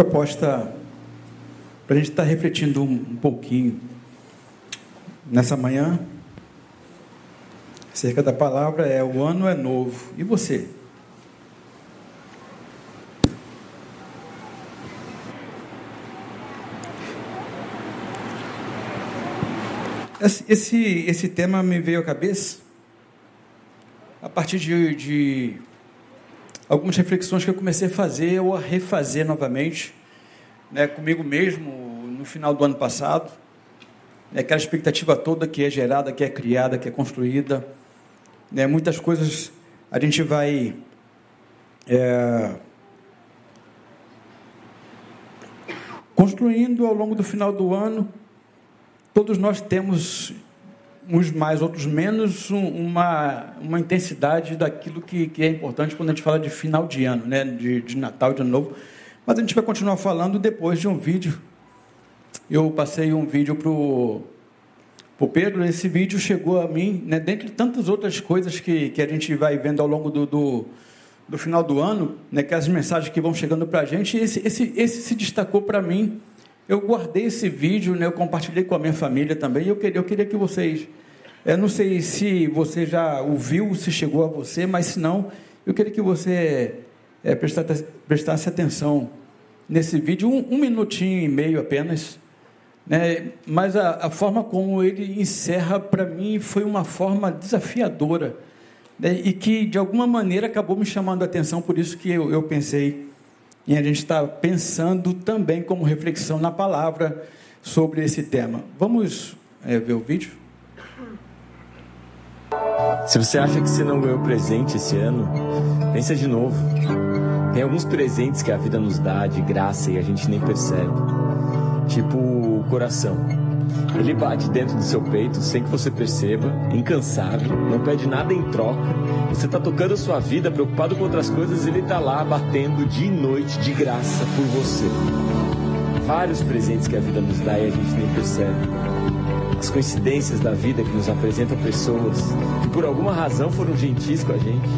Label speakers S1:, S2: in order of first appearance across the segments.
S1: proposta para a gente estar tá refletindo um, um pouquinho nessa manhã acerca da palavra é o ano é novo. E você? Esse, esse tema me veio à cabeça a partir de, de algumas reflexões que eu comecei a fazer ou a refazer novamente, né, comigo mesmo no final do ano passado. Né, aquela expectativa toda que é gerada, que é criada, que é construída. Né, muitas coisas a gente vai. É, construindo ao longo do final do ano Todos nós temos, uns mais, outros menos, uma, uma intensidade daquilo que, que é importante quando a gente fala de final de ano, né? de, de Natal, de Ano Novo. Mas a gente vai continuar falando depois de um vídeo. Eu passei um vídeo para o Pedro, esse vídeo chegou a mim, né, dentre tantas outras coisas que, que a gente vai vendo ao longo do, do, do final do ano, né, que as mensagens que vão chegando para a gente, esse, esse, esse se destacou para mim eu guardei esse vídeo, né, eu compartilhei com a minha família também. Eu queria, eu queria que vocês. Eu não sei se você já ouviu, se chegou a você, mas se não, eu queria que você é, prestasse, prestasse atenção nesse vídeo, um, um, minutinho e meio apenas. Né, mas a, a forma como ele encerra, para mim, foi uma forma desafiadora. Né, e que, de alguma maneira, acabou me chamando a atenção, por isso que eu, eu pensei e a gente está pensando também como reflexão na palavra sobre esse tema. Vamos é, ver o vídeo?
S2: Se você acha que você não ganhou presente esse ano, pensa de novo. Tem alguns presentes que a vida nos dá de graça e a gente nem percebe. Tipo o coração. Ele bate dentro do seu peito sem que você perceba, incansável, não pede nada em troca. Você está tocando a sua vida, preocupado com outras coisas, ele está lá batendo dia e noite de graça por você. Vários presentes que a vida nos dá e a gente nem percebe. As coincidências da vida que nos apresentam pessoas que por alguma razão foram gentis com a gente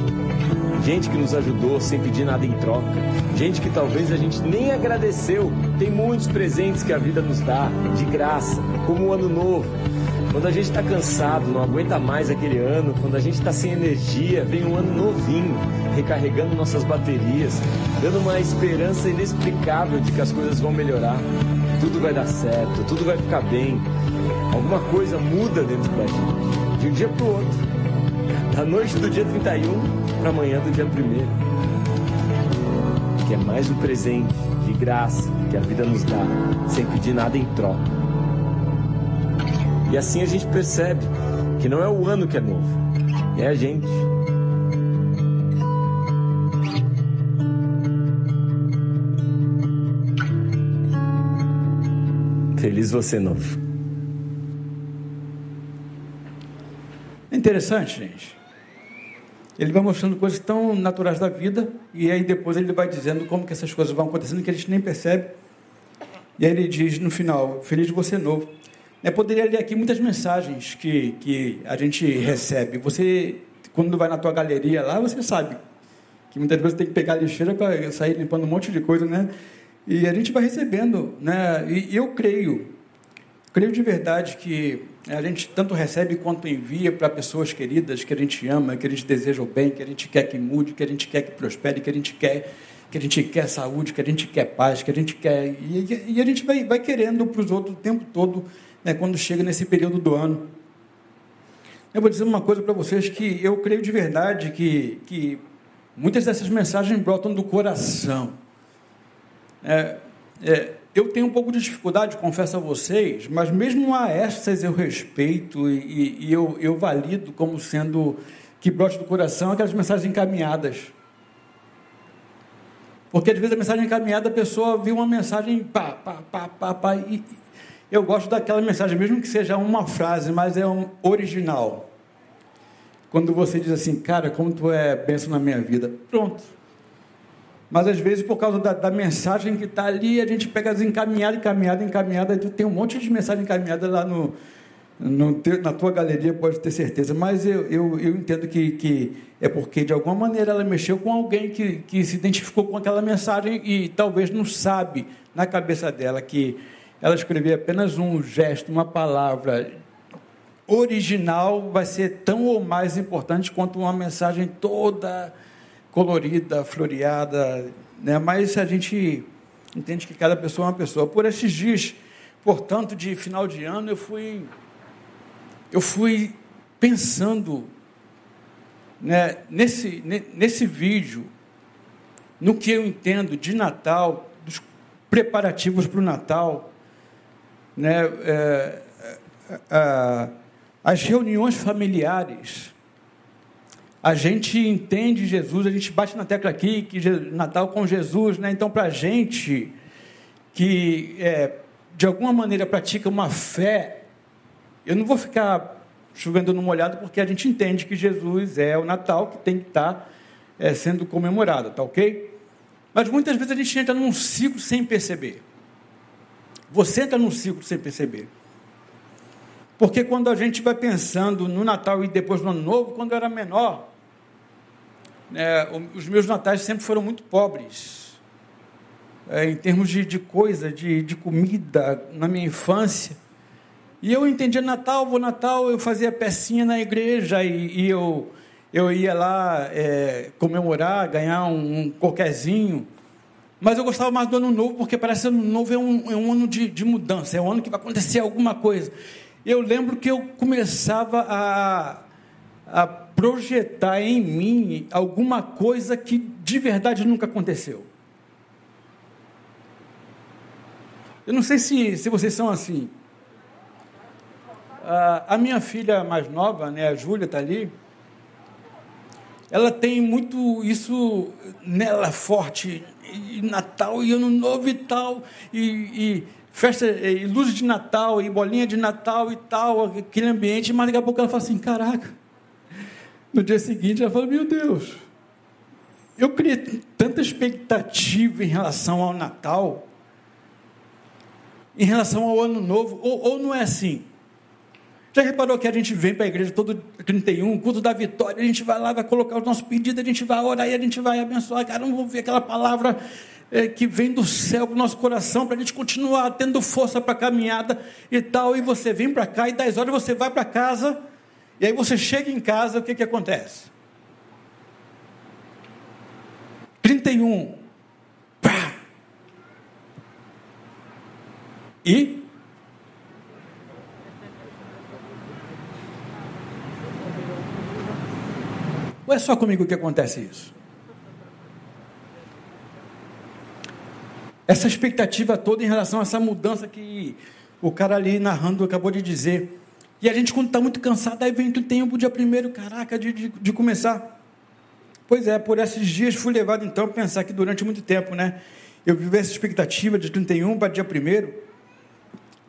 S2: gente que nos ajudou sem pedir nada em troca, gente que talvez a gente nem agradeceu. Tem muitos presentes que a vida nos dá de graça, como o ano novo. Quando a gente está cansado, não aguenta mais aquele ano, quando a gente está sem energia, vem um ano novinho, recarregando nossas baterias, dando uma esperança inexplicável de que as coisas vão melhorar. Tudo vai dar certo, tudo vai ficar bem. Alguma coisa muda dentro da gente, de um dia para o outro da noite do dia 31 para amanhã do dia 1 que é mais um presente de graça que a vida nos dá, sem pedir nada em troca. E assim a gente percebe que não é o ano que é novo, é a gente. Feliz você novo.
S1: Interessante, gente. Ele vai mostrando coisas tão naturais da vida e aí depois ele vai dizendo como que essas coisas vão acontecendo que a gente nem percebe. E aí ele diz no final: Feliz de você novo. Eu poderia ler aqui muitas mensagens que, que a gente recebe. Você, quando vai na tua galeria lá, você sabe que muitas vezes tem que pegar a lixeira para sair limpando um monte de coisa, né? E a gente vai recebendo, né? E eu creio, creio de verdade que a gente tanto recebe quanto envia para pessoas queridas que a gente ama, que a gente deseja o bem, que a gente quer que mude, que a gente quer que prospere, que a gente quer que a gente quer saúde, que a gente quer paz, que a gente quer e, e a gente vai, vai querendo para os outros o tempo todo, né, quando chega nesse período do ano. Eu vou dizer uma coisa para vocês que eu creio de verdade que, que muitas dessas mensagens brotam do coração. É, é, eu tenho um pouco de dificuldade, confesso a vocês, mas mesmo a essas eu respeito e, e eu, eu valido como sendo que brote do coração aquelas mensagens encaminhadas. Porque às vezes a mensagem encaminhada, a pessoa viu uma mensagem pá, pá, pá, pá, pá, e eu gosto daquela mensagem, mesmo que seja uma frase, mas é um original. Quando você diz assim, cara, como tu é benção na minha vida. Pronto mas às vezes, por causa da, da mensagem que está ali, a gente pega as encaminhadas, encaminhada, encaminhada, tem um monte de mensagem encaminhada lá no, na tua galeria pode ter certeza, mas eu, eu, eu entendo que, que é porque de alguma maneira ela mexeu com alguém que, que se identificou com aquela mensagem e talvez não sabe na cabeça dela que ela escrever apenas um gesto, uma palavra original vai ser tão ou mais importante quanto uma mensagem toda colorida, floreada, né? Mas a gente entende que cada pessoa é uma pessoa. Por esses dias, portanto, de final de ano, eu fui eu fui pensando né, nesse, nesse vídeo, no que eu entendo de Natal, dos preparativos para o Natal, né, é, é, é, as reuniões familiares, a gente entende Jesus, a gente bate na tecla aqui que Natal com Jesus, né? Então, para a gente que é, de alguma maneira pratica uma fé eu não vou ficar chovendo no molhado, porque a gente entende que Jesus é o Natal que tem que estar é, sendo comemorado, tá ok? Mas muitas vezes a gente entra num ciclo sem perceber. Você entra num ciclo sem perceber. Porque quando a gente vai pensando no Natal e depois no Ano Novo, quando eu era menor, né, os meus natais sempre foram muito pobres. É, em termos de, de coisa, de, de comida, na minha infância. E eu entendia Natal, vou Natal, eu fazia pecinha na igreja e, e eu, eu ia lá é, comemorar, ganhar um, um qualquerzinho. Mas eu gostava mais do ano novo, porque parece que ano novo é um, é um ano de, de mudança, é um ano que vai acontecer alguma coisa. Eu lembro que eu começava a, a projetar em mim alguma coisa que de verdade nunca aconteceu. Eu não sei se, se vocês são assim. A minha filha mais nova, né, a Júlia está ali, ela tem muito isso nela forte, e Natal e Ano Novo e tal, e, e festa, e luz de Natal, e bolinha de Natal e tal, aquele ambiente, mas daqui a pouco ela fala assim, caraca, no dia seguinte ela fala, meu Deus, eu criei tanta expectativa em relação ao Natal, em relação ao Ano Novo, ou, ou não é assim? Já reparou que a gente vem para a igreja todo 31, culto da vitória, a gente vai lá, vai colocar o nosso pedido, a gente vai orar e a gente vai abençoar. Cara, não vou ver aquela palavra é, que vem do céu para o nosso coração, para a gente continuar tendo força para a caminhada e tal. E você vem para cá e 10 horas você vai para casa, e aí você chega em casa, o que, que acontece? 31. Pá! E Ou é só comigo que acontece isso? Essa expectativa toda em relação a essa mudança que o cara ali narrando acabou de dizer. E a gente, quando está muito cansado, aí vem o tempo, dia primeiro, caraca, de, de, de, começar. Pois é, por esses dias fui levado então a pensar que durante muito tempo, né? Eu vivi essa expectativa de 31 para dia primeiro.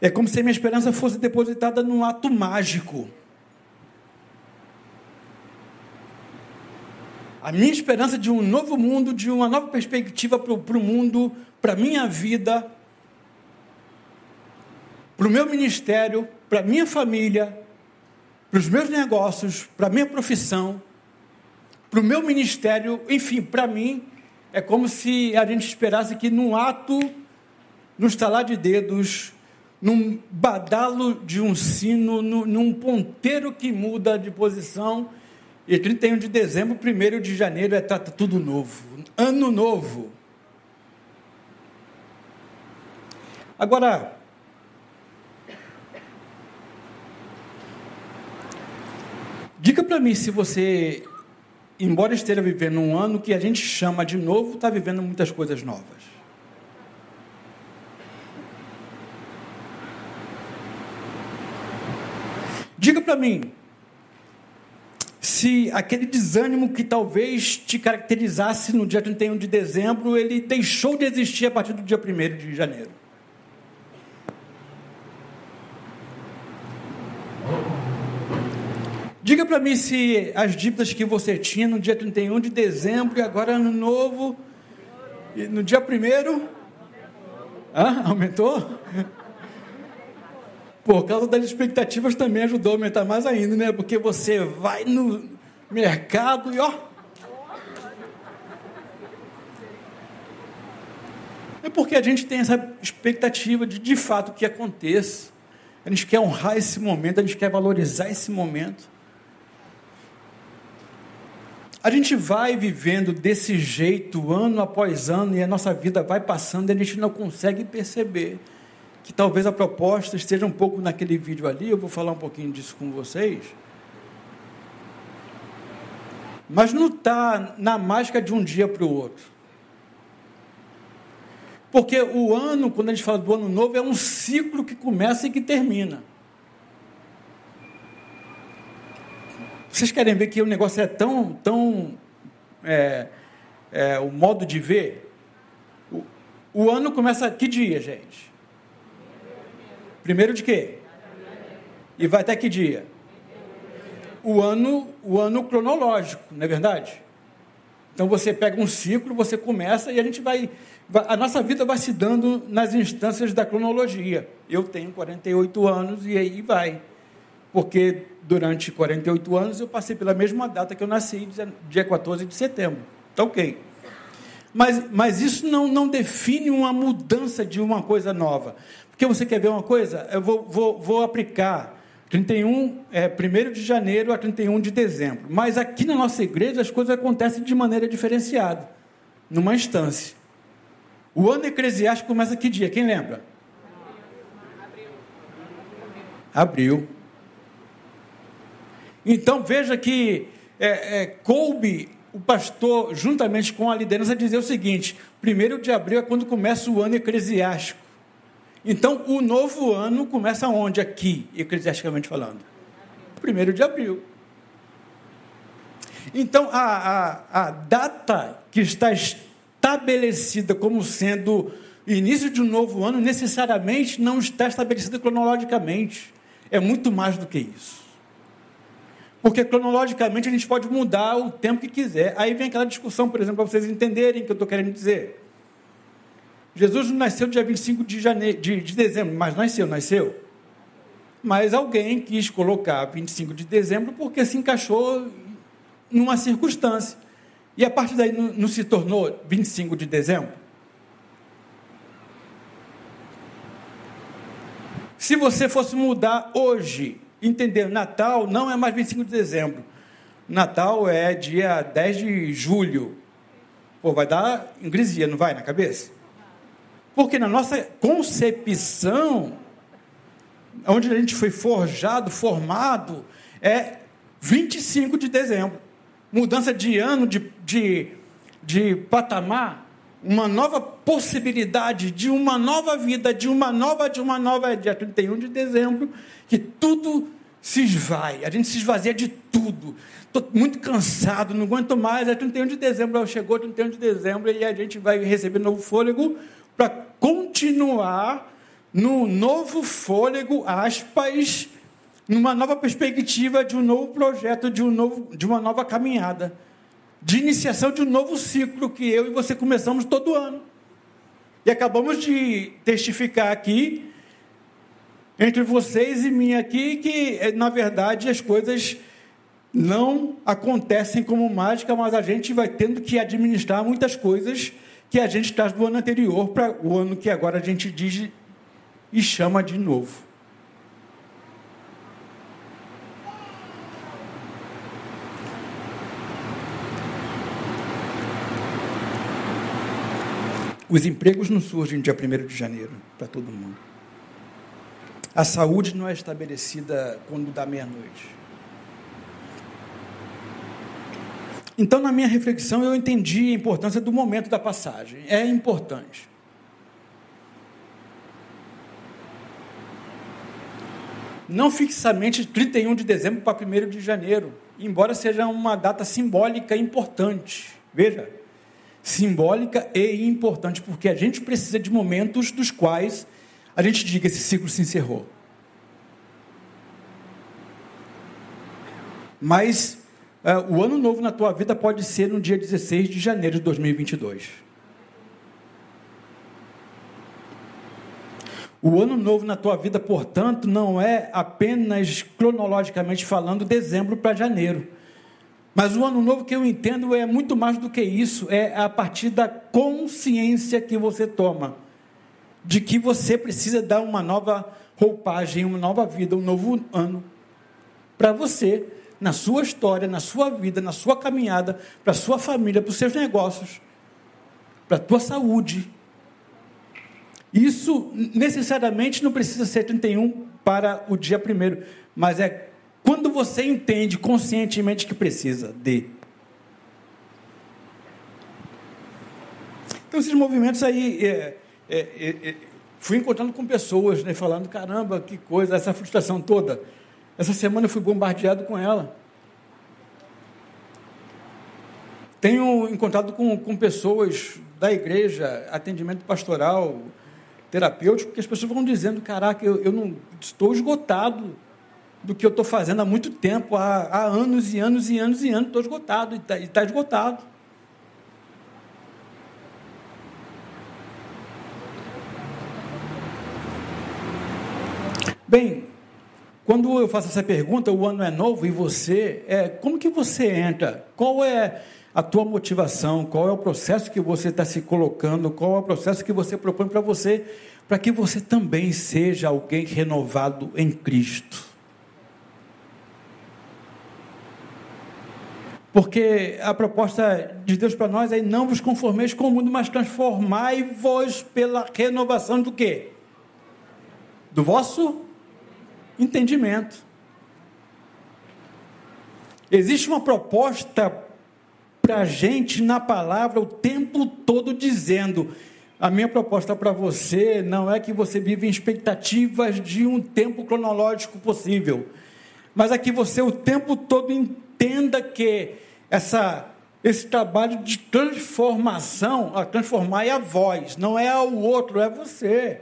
S1: É como se a minha esperança fosse depositada num ato mágico. a minha esperança de um novo mundo, de uma nova perspectiva para o mundo, para a minha vida, para o meu ministério, para a minha família, para os meus negócios, para a minha profissão, para o meu ministério, enfim, para mim, é como se a gente esperasse que num ato, no estalar de dedos, num badalo de um sino, num ponteiro que muda de posição, e 31 de dezembro, 1 de janeiro é tá, tá tudo novo. Ano novo. Agora, diga para mim se você, embora esteja vivendo um ano que a gente chama de novo, está vivendo muitas coisas novas. Diga para mim, se aquele desânimo que talvez te caracterizasse no dia 31 de dezembro, ele deixou de existir a partir do dia 1 de janeiro. Diga para mim se as dívidas que você tinha no dia 31 de dezembro e agora ano novo, no dia 1 Hã? Aumentou? Por causa das expectativas também ajudou a aumentar mais ainda, né? Porque você vai no mercado e ó. É porque a gente tem essa expectativa de de fato que aconteça. A gente quer honrar esse momento, a gente quer valorizar esse momento. A gente vai vivendo desse jeito ano após ano e a nossa vida vai passando e a gente não consegue perceber que talvez a proposta esteja um pouco naquele vídeo ali, eu vou falar um pouquinho disso com vocês. Mas não está na mágica de um dia para o outro. Porque o ano, quando a gente fala do ano novo, é um ciclo que começa e que termina. Vocês querem ver que o negócio é tão, tão é, é, o modo de ver? O, o, ano começa que dia, gente? Primeiro de quê? E vai até que dia? O ano, o ano cronológico, não é verdade? Então você pega um ciclo, você começa e a gente vai, a nossa vida vai se dando nas instâncias da cronologia. Eu tenho 48 anos e aí vai porque durante 48 anos eu passei pela mesma data que eu nasci, dia 14 de setembro. Tá ok. Mas, mas isso não, não define uma mudança de uma coisa nova. Porque você quer ver uma coisa? Eu vou, vou, vou aplicar 31, é, 1 de janeiro a 31 de dezembro. Mas aqui na nossa igreja as coisas acontecem de maneira diferenciada, numa instância. O ano eclesiástico começa que dia? Quem lembra? Abril. Então veja que é, é, coube o pastor, juntamente com a liderança, dizer o seguinte: primeiro de abril é quando começa o ano eclesiástico. Então o novo ano começa onde? Aqui, eclesiasticamente falando. Primeiro de abril. Então a, a, a data que está estabelecida como sendo início de um novo ano necessariamente não está estabelecida cronologicamente. É muito mais do que isso. Porque cronologicamente a gente pode mudar o tempo que quiser. Aí vem aquela discussão, por exemplo, para vocês entenderem o que eu estou querendo dizer. Jesus não nasceu dia 25 de, janeiro, de, de dezembro, mas nasceu, nasceu. Mas alguém quis colocar 25 de dezembro porque se encaixou numa circunstância. E a partir daí não, não se tornou 25 de dezembro? Se você fosse mudar hoje entender, Natal não é mais 25 de dezembro. Natal é dia 10 de julho. Pô, vai dar ingresia, não vai, na cabeça? Porque na nossa concepção, onde a gente foi forjado, formado, é 25 de dezembro. Mudança de ano, de, de, de patamar, uma nova possibilidade de uma nova vida, de uma nova, de uma nova, é dia 31 de dezembro, que tudo se esvai, a gente se esvazia de tudo. Estou muito cansado, não aguento mais. É 31 de dezembro, chegou 31 de dezembro e a gente vai receber novo fôlego para continuar no novo fôlego, aspas, numa nova perspectiva de um novo projeto, de, um novo, de uma nova caminhada, de iniciação de um novo ciclo que eu e você começamos todo ano. E acabamos de testificar aqui entre vocês e mim aqui que, eh, na verdade, as coisas não acontecem como mágica, mas a gente vai tendo que administrar muitas coisas que a gente traz do ano anterior para o ano que agora a gente diz e chama de novo. Os empregos não surgem dia 1 de janeiro para todo mundo. A saúde não é estabelecida quando dá meia-noite. Então, na minha reflexão, eu entendi a importância do momento da passagem. É importante. Não fixamente 31 de dezembro para 1 de janeiro, embora seja uma data simbólica importante. Veja, simbólica e importante, porque a gente precisa de momentos dos quais a gente diga esse ciclo se encerrou. Mas uh, o ano novo na tua vida pode ser no dia 16 de janeiro de 2022. O ano novo na tua vida, portanto, não é apenas cronologicamente falando dezembro para janeiro. Mas o ano novo que eu entendo é muito mais do que isso, é a partir da consciência que você toma de que você precisa dar uma nova roupagem, uma nova vida, um novo ano para você, na sua história, na sua vida, na sua caminhada, para sua família, para os seus negócios, para a tua saúde. Isso necessariamente não precisa ser 31 para o dia primeiro, mas é quando você entende conscientemente que precisa de. Então, esses movimentos aí, é, é, é, é, fui encontrando com pessoas, né, falando: caramba, que coisa, essa frustração toda. Essa semana eu fui bombardeado com ela. Tenho encontrado com, com pessoas da igreja, atendimento pastoral, terapêutico, que as pessoas vão dizendo: caraca, eu, eu não estou esgotado do que eu estou fazendo há muito tempo, há, há, anos e anos e anos e anos, estou esgotado, e está tá esgotado. Bem, quando eu faço essa pergunta, o ano é novo e você, é, como que você entra? Qual é a tua motivação? Qual é o processo que você está se colocando? Qual é o processo que você propõe para você, para que você também seja alguém renovado em Cristo? Porque a proposta de Deus para nós é não vos conformeis com o mundo, mas transformai-vos pela renovação do quê? Do vosso entendimento. Existe uma proposta para a gente na palavra o tempo todo dizendo: a minha proposta para você não é que você viva em expectativas de um tempo cronológico possível, mas é que você o tempo todo entenda que essa, esse trabalho de transformação, a transformar é a voz, não é o outro, é você.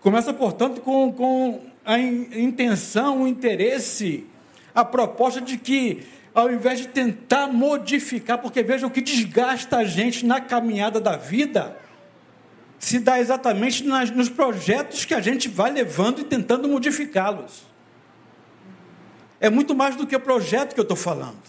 S1: Começa, portanto, com, com a intenção, o interesse, a proposta de que, ao invés de tentar modificar, porque veja o que desgasta a gente na caminhada da vida, se dá exatamente nas, nos projetos que a gente vai levando e tentando modificá-los. É muito mais do que o projeto que eu estou falando.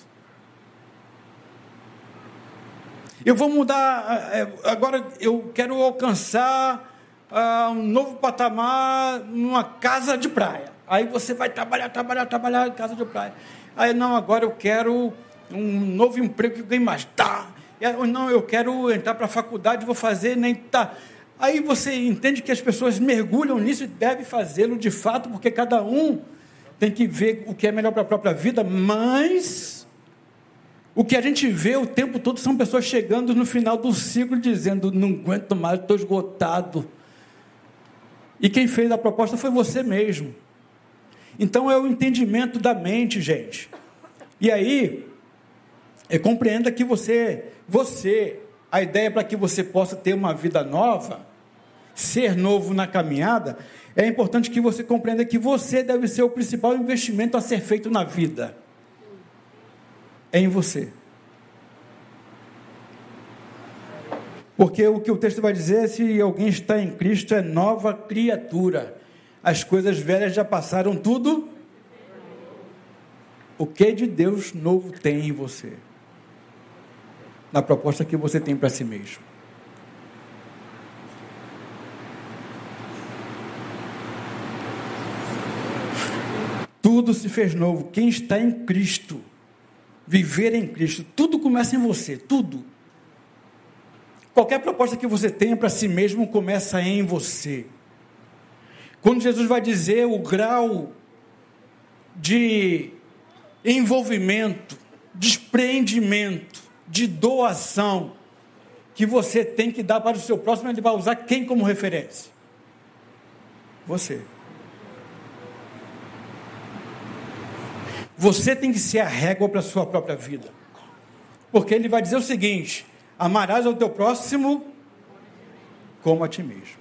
S1: Eu vou mudar, é, agora eu quero alcançar uh, um novo patamar numa casa de praia. Aí você vai trabalhar, trabalhar, trabalhar em casa de praia. Aí, não, agora eu quero um novo emprego que ganhe mais. Tá. Não, eu quero entrar para a faculdade, vou fazer, nem tá. Aí você entende que as pessoas mergulham nisso e devem fazê-lo de fato, porque cada um tem que ver o que é melhor para a própria vida, mas o que a gente vê o tempo todo são pessoas chegando no final do ciclo dizendo: não aguento mais, estou esgotado. E quem fez a proposta foi você mesmo. Então é o entendimento da mente, gente. E aí, compreenda que você, você, a ideia para que você possa ter uma vida nova, ser novo na caminhada, é importante que você compreenda que você deve ser o principal investimento a ser feito na vida é em você. Porque o que o texto vai dizer é: se alguém está em Cristo, é nova criatura. As coisas velhas já passaram tudo. O que de Deus novo tem em você? Na proposta que você tem para si mesmo. Tudo se fez novo. Quem está em Cristo viver em Cristo. Tudo começa em você, tudo. Qualquer proposta que você tenha para si mesmo começa em você. Quando Jesus vai dizer o grau de envolvimento, desprendimento, de doação que você tem que dar para o seu próximo, ele vai usar quem como referência? Você. Você tem que ser a régua para a sua própria vida. Porque ele vai dizer o seguinte: amarás ao teu próximo como a ti mesmo.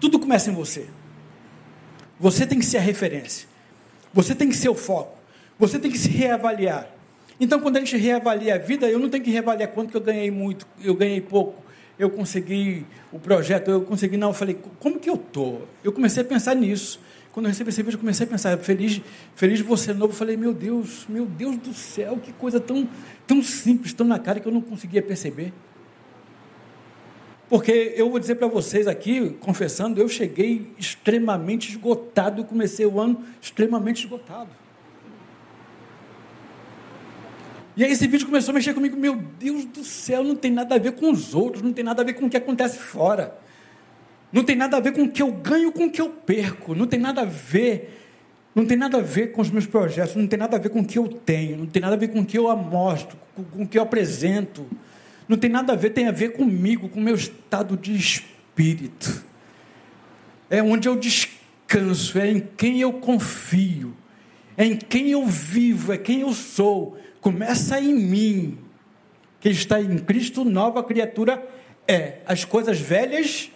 S1: Tudo começa em você. Você tem que ser a referência. Você tem que ser o foco. Você tem que se reavaliar. Então, quando a gente reavalia a vida, eu não tenho que reavaliar quanto que eu ganhei muito, eu ganhei pouco, eu consegui o projeto, eu consegui. Não, eu falei, como que eu estou? Eu comecei a pensar nisso. Quando eu recebi esse vídeo, eu comecei a pensar, feliz, feliz de você novo. Eu falei, meu Deus, meu Deus do céu, que coisa tão, tão simples, tão na cara que eu não conseguia perceber. Porque eu vou dizer para vocês aqui, confessando, eu cheguei extremamente esgotado, comecei o ano extremamente esgotado. E aí esse vídeo começou a mexer comigo, meu Deus do céu, não tem nada a ver com os outros, não tem nada a ver com o que acontece fora. Não tem nada a ver com o que eu ganho, com o que eu perco. Não tem nada a ver, não tem nada a ver com os meus projetos, não tem nada a ver com o que eu tenho, não tem nada a ver com o que eu amostro, com, com o que eu apresento. Não tem nada a ver, tem a ver comigo, com o meu estado de espírito. É onde eu descanso, é em quem eu confio, é em quem eu vivo, é quem eu sou começa em mim. Que está em Cristo, nova criatura é. As coisas velhas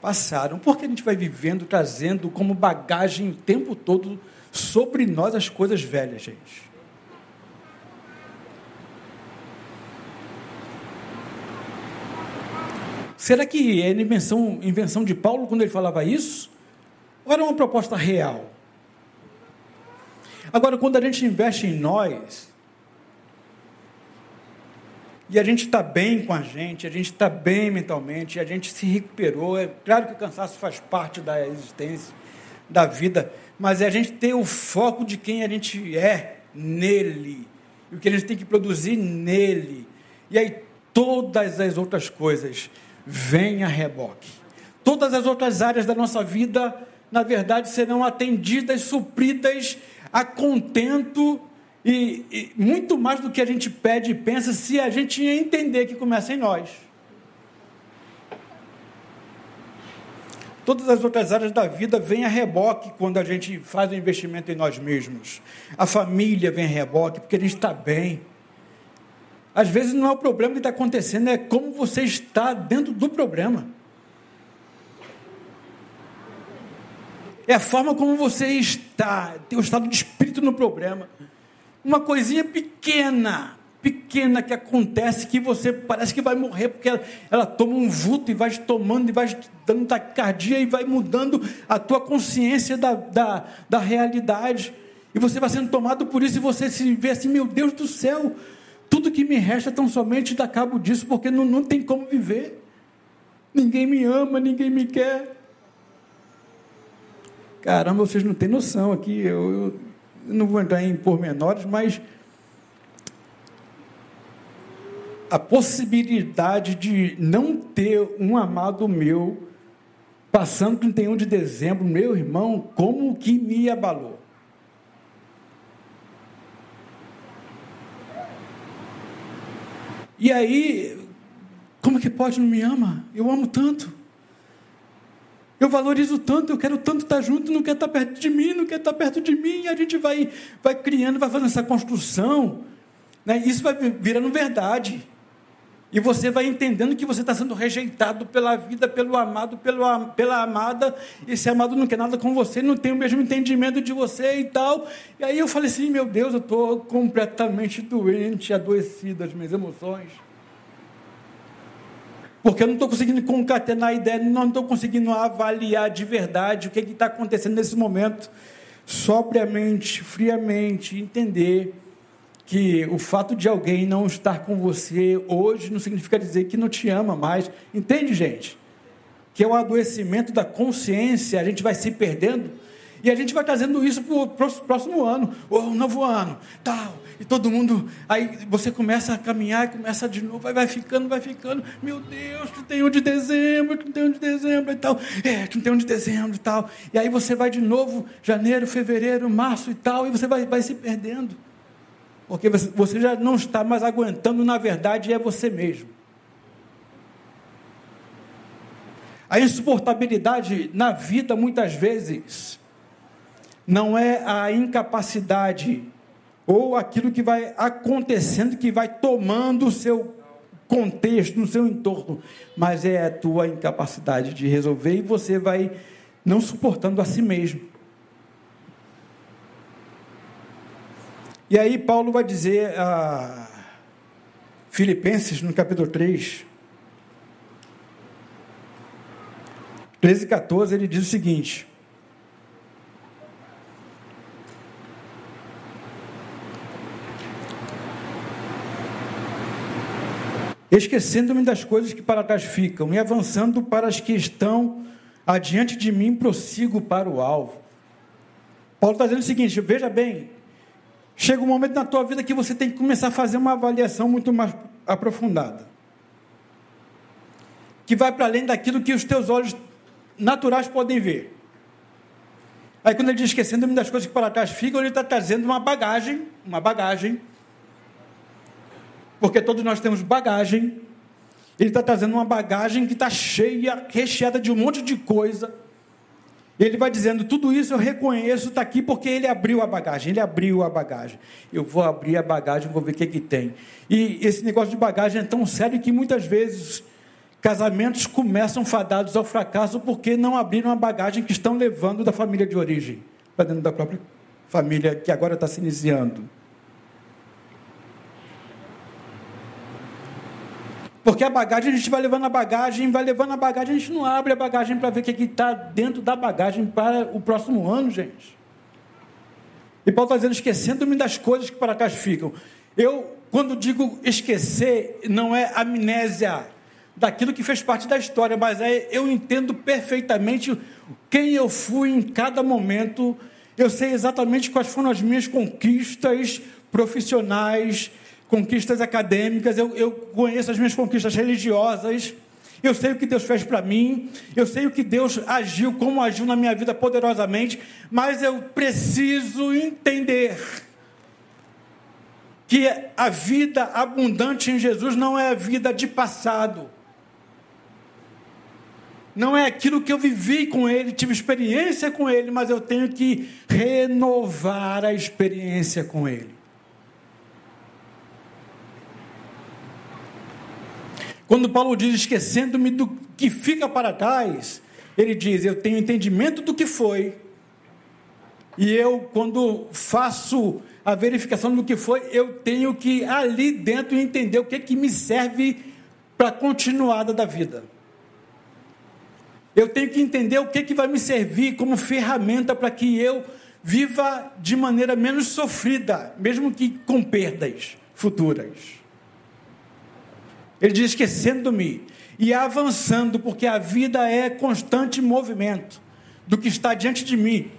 S1: passaram. Porque a gente vai vivendo, trazendo como bagagem o tempo todo sobre nós as coisas velhas, gente. Será que é invenção, invenção de Paulo quando ele falava isso? Ou era uma proposta real? Agora, quando a gente investe em nós, e a gente está bem com a gente, a gente está bem mentalmente, a gente se recuperou. É claro que o cansaço faz parte da existência, da vida, mas é a gente ter o foco de quem a gente é nele, e o que a gente tem que produzir nele. E aí todas as outras coisas vêm a reboque. Todas as outras áreas da nossa vida, na verdade, serão atendidas, supridas a contento e, e, muito mais do que a gente pede e pensa, se a gente entender que começa em nós. Todas as outras áreas da vida vêm a reboque quando a gente faz o um investimento em nós mesmos. A família vem a reboque porque a gente está bem. Às vezes não é o problema que está acontecendo, é como você está dentro do problema. É a forma como você está, tem o estado de espírito no problema uma coisinha pequena, pequena que acontece que você parece que vai morrer porque ela, ela toma um vulto e vai tomando e vai dando taquicardia e vai mudando a tua consciência da, da, da realidade. E você vai sendo tomado por isso e você se vê assim, meu Deus do céu, tudo que me resta tão somente dá cabo disso, porque não, não tem como viver. Ninguém me ama, ninguém me quer. Caramba, vocês não têm noção aqui. Eu, eu, não vou entrar em pormenores, mas a possibilidade de não ter um amado meu passando 31 de dezembro, meu irmão, como que me abalou. E aí, como que pode não me ama? Eu amo tanto. Eu valorizo tanto, eu quero tanto estar junto, não quer estar perto de mim, não quer estar perto de mim, e a gente vai, vai criando, vai fazendo essa construção, né? isso vai virando verdade. E você vai entendendo que você está sendo rejeitado pela vida, pelo amado, pelo, pela amada. Esse amado não quer nada com você, não tem o mesmo entendimento de você e tal. E aí eu falei assim: meu Deus, eu estou completamente doente, adoecido das minhas emoções. Porque eu não estou conseguindo concatenar a ideia, não estou conseguindo avaliar de verdade o que está acontecendo nesse momento, sobriamente, friamente, entender que o fato de alguém não estar com você hoje não significa dizer que não te ama mais. Entende, gente? Que é o adoecimento da consciência, a gente vai se perdendo e a gente vai trazendo isso para o próximo ano, ou novo ano, tal. E todo mundo, aí você começa a caminhar, começa de novo, aí vai ficando, vai ficando. Meu Deus, 31 de dezembro, 31 de dezembro e tal. É, 31 de dezembro e tal. E aí você vai de novo, janeiro, fevereiro, março e tal, e você vai, vai se perdendo. Porque você já não está mais aguentando, na verdade, é você mesmo. A insuportabilidade na vida, muitas vezes, não é a incapacidade ou aquilo que vai acontecendo, que vai tomando o seu contexto, no seu entorno, mas é a tua incapacidade de resolver e você vai não suportando a si mesmo. E aí Paulo vai dizer a Filipenses, no capítulo 3, 13 e 14, ele diz o seguinte: esquecendo-me das coisas que para trás ficam e avançando para as que estão adiante de mim, prossigo para o alvo. Paulo está dizendo o seguinte: veja bem, chega um momento na tua vida que você tem que começar a fazer uma avaliação muito mais aprofundada, que vai para além daquilo que os teus olhos naturais podem ver. Aí quando ele diz esquecendo-me das coisas que para trás ficam, ele está trazendo uma bagagem, uma bagagem porque todos nós temos bagagem. Ele está trazendo uma bagagem que está cheia, recheada de um monte de coisa. Ele vai dizendo: tudo isso eu reconheço, está aqui porque ele abriu a bagagem. Ele abriu a bagagem. Eu vou abrir a bagagem, vou ver o que, que tem. E esse negócio de bagagem é tão sério que muitas vezes casamentos começam fadados ao fracasso porque não abriram a bagagem que estão levando da família de origem para dentro da própria família que agora está se iniciando. Porque a bagagem, a gente vai levando a bagagem, vai levando a bagagem, a gente não abre a bagagem para ver o que está dentro da bagagem para o próximo ano, gente. E Paulo está dizendo, esquecendo-me das coisas que para trás ficam. Eu, quando digo esquecer, não é amnésia daquilo que fez parte da história, mas é eu entendo perfeitamente quem eu fui em cada momento. Eu sei exatamente quais foram as minhas conquistas profissionais, conquistas acadêmicas, eu, eu conheço as minhas conquistas religiosas, eu sei o que Deus fez para mim, eu sei o que Deus agiu, como agiu na minha vida poderosamente, mas eu preciso entender que a vida abundante em Jesus não é a vida de passado. Não é aquilo que eu vivi com Ele, tive experiência com Ele, mas eu tenho que renovar a experiência com Ele. Quando Paulo diz esquecendo-me do que fica para trás, ele diz: Eu tenho entendimento do que foi, e eu, quando faço a verificação do que foi, eu tenho que ali dentro entender o que, que me serve para a continuada da vida. Eu tenho que entender o que, que vai me servir como ferramenta para que eu viva de maneira menos sofrida, mesmo que com perdas futuras. Ele diz: esquecendo-me e avançando, porque a vida é constante movimento do que está diante de mim.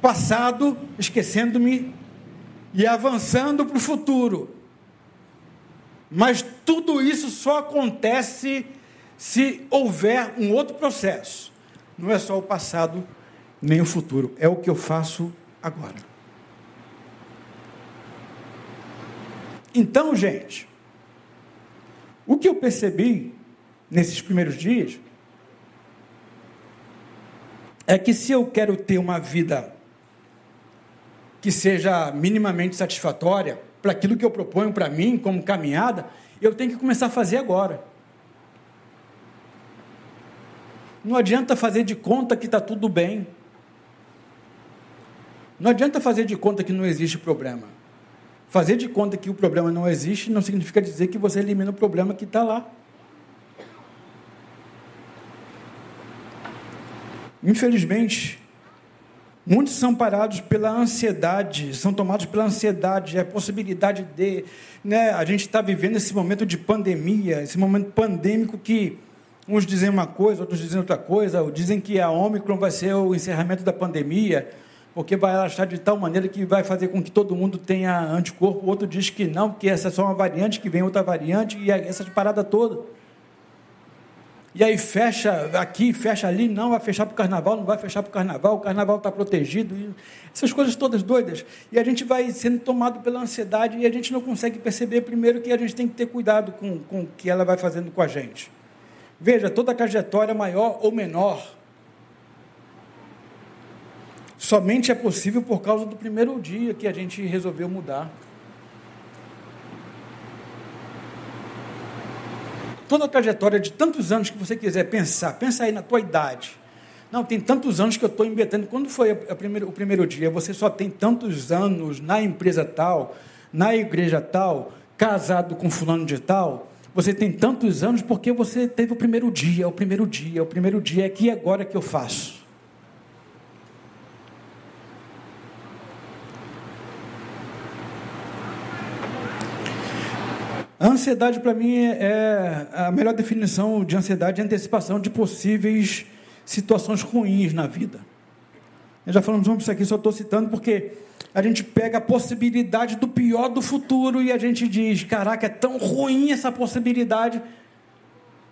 S1: Passado, esquecendo-me e avançando para o futuro. Mas tudo isso só acontece se houver um outro processo. Não é só o passado nem o futuro, é o que eu faço agora. Então, gente, o que eu percebi nesses primeiros dias é que se eu quero ter uma vida que seja minimamente satisfatória para aquilo que eu proponho para mim como caminhada, eu tenho que começar a fazer agora. Não adianta fazer de conta que está tudo bem. Não adianta fazer de conta que não existe problema. Fazer de conta que o problema não existe não significa dizer que você elimina o problema que está lá. Infelizmente, muitos são parados pela ansiedade, são tomados pela ansiedade, a possibilidade de. Né, a gente está vivendo esse momento de pandemia, esse momento pandêmico que uns dizem uma coisa, outros dizem outra coisa, dizem que a Ômicron vai ser o encerramento da pandemia porque vai achar de tal maneira que vai fazer com que todo mundo tenha anticorpo. O outro diz que não, que essa é só uma variante, que vem outra variante, e essa parada toda. E aí fecha aqui, fecha ali, não vai fechar para o carnaval, não vai fechar para o carnaval, o carnaval está protegido, essas coisas todas doidas. E a gente vai sendo tomado pela ansiedade e a gente não consegue perceber, primeiro, que a gente tem que ter cuidado com, com o que ela vai fazendo com a gente. Veja, toda trajetória maior ou menor somente é possível por causa do primeiro dia que a gente resolveu mudar. Toda a trajetória de tantos anos que você quiser pensar, pensa aí na tua idade. Não, tem tantos anos que eu estou embetando. Quando foi a, primeiro, o primeiro dia? Você só tem tantos anos na empresa tal, na igreja tal, casado com fulano de tal. Você tem tantos anos porque você teve o primeiro dia, o primeiro dia, o primeiro dia. É que agora que eu faço. A ansiedade, para mim, é a melhor definição de ansiedade é antecipação de possíveis situações ruins na vida. Nós já falamos muito isso aqui, só estou citando porque a gente pega a possibilidade do pior do futuro e a gente diz: caraca, é tão ruim essa possibilidade.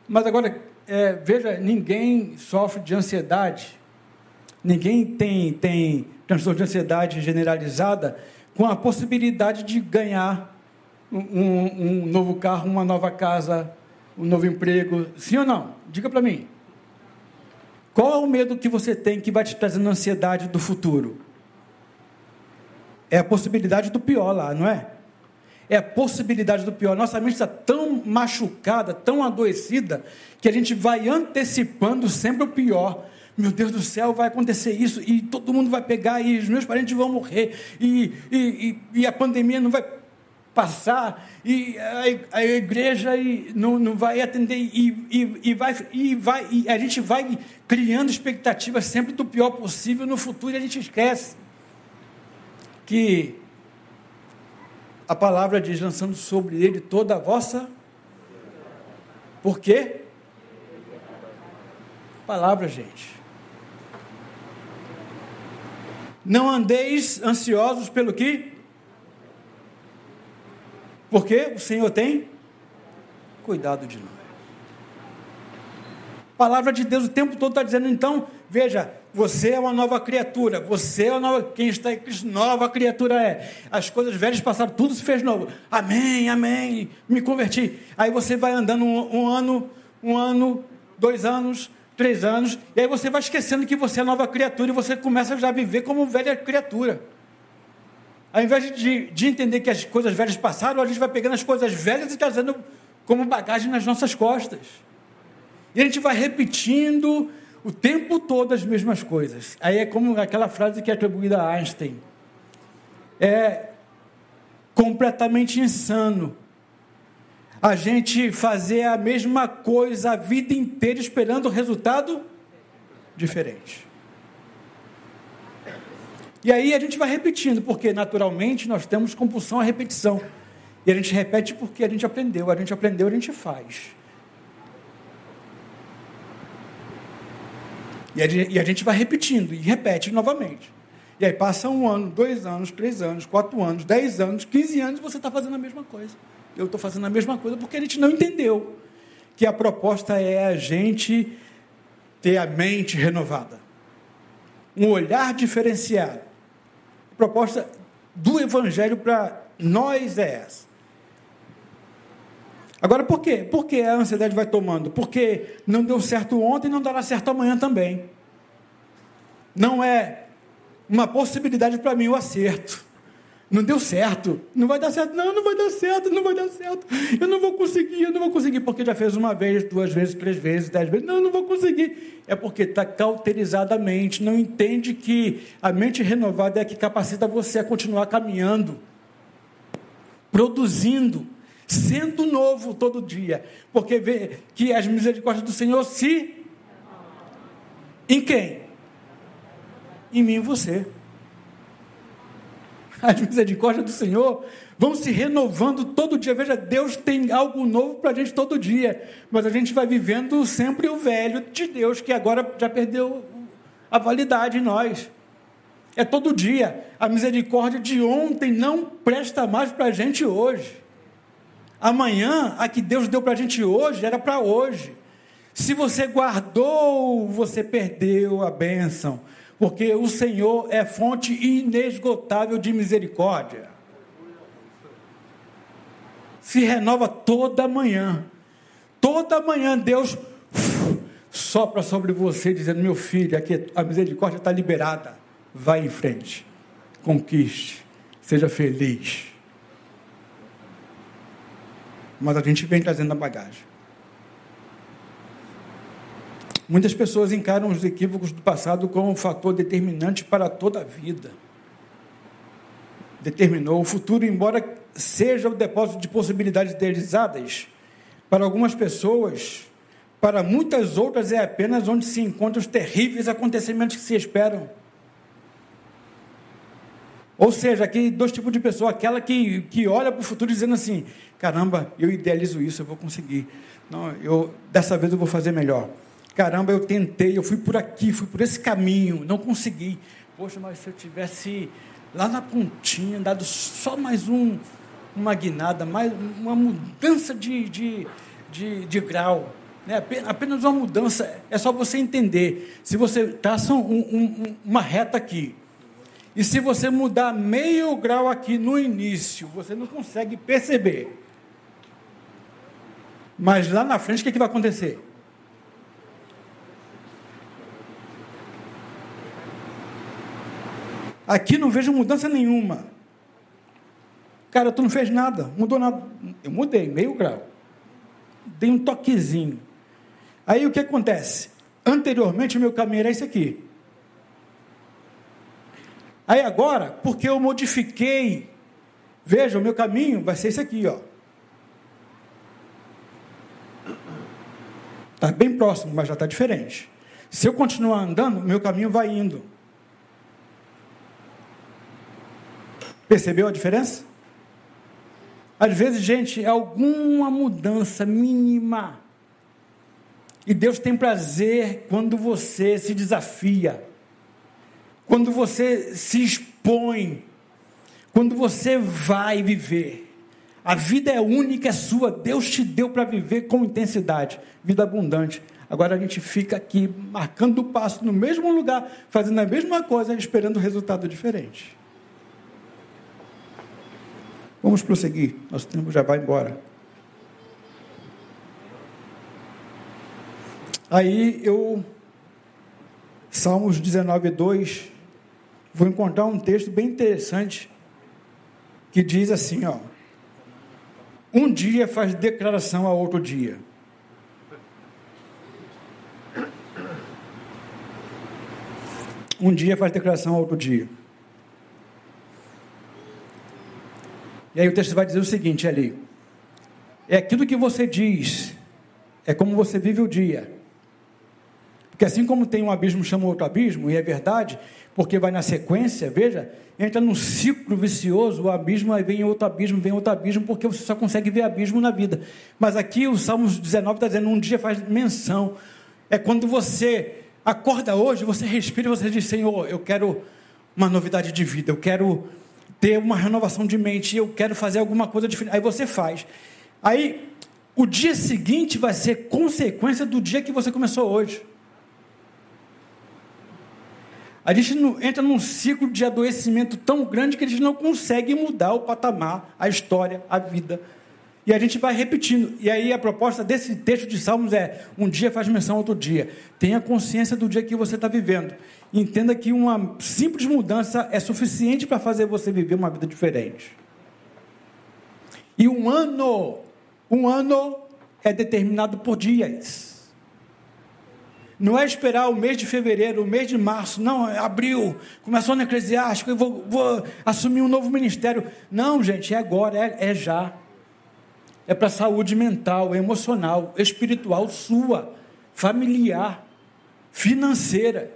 S1: Mas agora, é, veja, ninguém sofre de ansiedade, ninguém tem, tem transtorno de ansiedade generalizada com a possibilidade de ganhar um, um novo carro, uma nova casa, um novo emprego. Sim ou não? Diga para mim. Qual é o medo que você tem que vai te trazendo ansiedade do futuro? É a possibilidade do pior lá, não é? É a possibilidade do pior. Nossa mente está tão machucada, tão adoecida, que a gente vai antecipando sempre o pior. Meu Deus do céu, vai acontecer isso, e todo mundo vai pegar, e os meus parentes vão morrer, e, e, e, e a pandemia não vai passar e a, a igreja não, não vai atender e, e, e, vai, e, vai, e a gente vai criando expectativas sempre do pior possível no futuro e a gente esquece que a palavra diz lançando sobre ele toda a vossa por quê? Palavra, gente. Não andeis ansiosos pelo que porque o Senhor tem cuidado de nós. A palavra de Deus o tempo todo está dizendo, então, veja, você é uma nova criatura, você é uma nova, quem está em Cristo, nova criatura é. As coisas velhas passaram, tudo se fez novo. Amém, amém, me converti. Aí você vai andando um, um ano, um ano, dois anos, três anos, e aí você vai esquecendo que você é nova criatura e você começa já a viver como velha criatura. Ao invés de, de entender que as coisas velhas passaram, a gente vai pegando as coisas velhas e trazendo como bagagem nas nossas costas. E a gente vai repetindo o tempo todo as mesmas coisas. Aí é como aquela frase que é atribuída a Einstein. É completamente insano a gente fazer a mesma coisa a vida inteira esperando resultado diferente. E aí a gente vai repetindo, porque naturalmente nós temos compulsão à repetição. E a gente repete porque a gente aprendeu, a gente aprendeu, a gente faz. E a gente vai repetindo e repete novamente. E aí passa um ano, dois anos, três anos, quatro anos, dez anos, quinze anos, você está fazendo a mesma coisa. Eu estou fazendo a mesma coisa porque a gente não entendeu que a proposta é a gente ter a mente renovada, um olhar diferenciado proposta do Evangelho para nós é essa. Agora, por quê? Por que a ansiedade vai tomando? Porque não deu certo ontem não dará certo amanhã também. Não é uma possibilidade para mim o acerto. Não deu certo. Não vai dar certo. Não, não vai dar certo, não vai dar certo. Eu não vou conseguir, eu não vou conseguir, porque já fez uma vez, duas vezes, três vezes, dez vezes. Não, não vou conseguir. É porque está cauterizada a mente, não entende que a mente renovada é a que capacita você a continuar caminhando, produzindo, sendo novo todo dia. Porque vê que as misericórdias do Senhor se. Em quem? Em mim e você as misericórdias do Senhor vão se renovando todo dia. Veja, Deus tem algo novo para a gente todo dia, mas a gente vai vivendo sempre o velho de Deus, que agora já perdeu a validade em nós. É todo dia. A misericórdia de ontem não presta mais para a gente hoje. Amanhã, a que Deus deu para a gente hoje, era para hoje. Se você guardou, você perdeu a bênção porque o Senhor é fonte inesgotável de misericórdia. Se renova toda manhã. Toda manhã Deus sopra sobre você, dizendo: Meu filho, aqui a misericórdia está liberada. Vai em frente, conquiste, seja feliz. Mas a gente vem trazendo a bagagem. Muitas pessoas encaram os equívocos do passado como um fator determinante para toda a vida. Determinou o futuro, embora seja o depósito de possibilidades idealizadas, para algumas pessoas, para muitas outras é apenas onde se encontram os terríveis acontecimentos que se esperam. Ou seja, aqui dois tipos de pessoa, aquela que, que olha para o futuro dizendo assim, caramba, eu idealizo isso, eu vou conseguir. Não, eu dessa vez eu vou fazer melhor. Caramba, eu tentei, eu fui por aqui, fui por esse caminho, não consegui. Poxa, mas se eu tivesse lá na pontinha, dado só mais um, uma guinada, mais uma mudança de, de, de, de grau, né? apenas uma mudança, é só você entender. Se você traça um, um, uma reta aqui, e se você mudar meio grau aqui no início, você não consegue perceber. Mas lá na frente, o que, é que vai acontecer? Aqui não vejo mudança nenhuma. Cara, tu não fez nada, mudou nada. Eu mudei, meio grau. Dei um toquezinho. Aí o que acontece? Anteriormente o meu caminho era esse aqui. Aí agora, porque eu modifiquei, veja, o meu caminho vai ser esse aqui, ó. Está bem próximo, mas já está diferente. Se eu continuar andando, meu caminho vai indo. Percebeu a diferença? Às vezes, gente, é alguma mudança mínima. E Deus tem prazer quando você se desafia quando você se expõe, quando você vai viver. A vida é única, é sua, Deus te deu para viver com intensidade, vida abundante. Agora a gente fica aqui marcando o passo no mesmo lugar, fazendo a mesma coisa, esperando um resultado diferente. Vamos prosseguir, nosso tempo já vai embora. Aí eu, Salmos 19, 2, vou encontrar um texto bem interessante que diz assim, ó: Um dia faz declaração a outro dia. Um dia faz declaração a outro dia. E aí o texto vai dizer o seguinte ali: É aquilo que você diz, é como você vive o dia. Porque assim como tem um abismo chama outro abismo, e é verdade, porque vai na sequência, veja, entra num ciclo vicioso, o abismo, aí vem outro abismo, vem outro abismo, porque você só consegue ver abismo na vida. Mas aqui o Salmos 19 está dizendo, um dia faz menção. É quando você acorda hoje, você respira você diz, Senhor, eu quero uma novidade de vida, eu quero ter uma renovação de mente, eu quero fazer alguma coisa diferente. Aí você faz. Aí, o dia seguinte vai ser consequência do dia que você começou hoje. A gente entra num ciclo de adoecimento tão grande que a gente não consegue mudar o patamar, a história, a vida. E a gente vai repetindo. E aí a proposta desse texto de Salmos é: um dia faz menção outro dia. Tenha consciência do dia que você está vivendo. Entenda que uma simples mudança é suficiente para fazer você viver uma vida diferente. E um ano, um ano é determinado por dias. Não é esperar o mês de fevereiro, o mês de março, não, é abril, começou no Eclesiástico, eu vou, vou assumir um novo ministério. Não, gente, é agora, é, é já. É para a saúde mental, emocional, espiritual sua, familiar, financeira.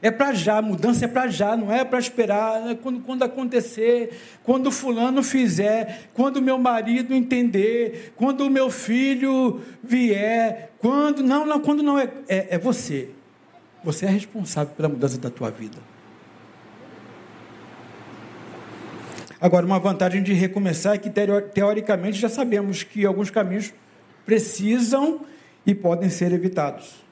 S1: É para já, a mudança é para já, não é para esperar né? quando, quando acontecer, quando fulano fizer, quando meu marido entender, quando o meu filho vier, quando. Não, não, quando não é, é, é você. Você é responsável pela mudança da tua vida. Agora, uma vantagem de recomeçar é que, teoricamente, já sabemos que alguns caminhos precisam e podem ser evitados.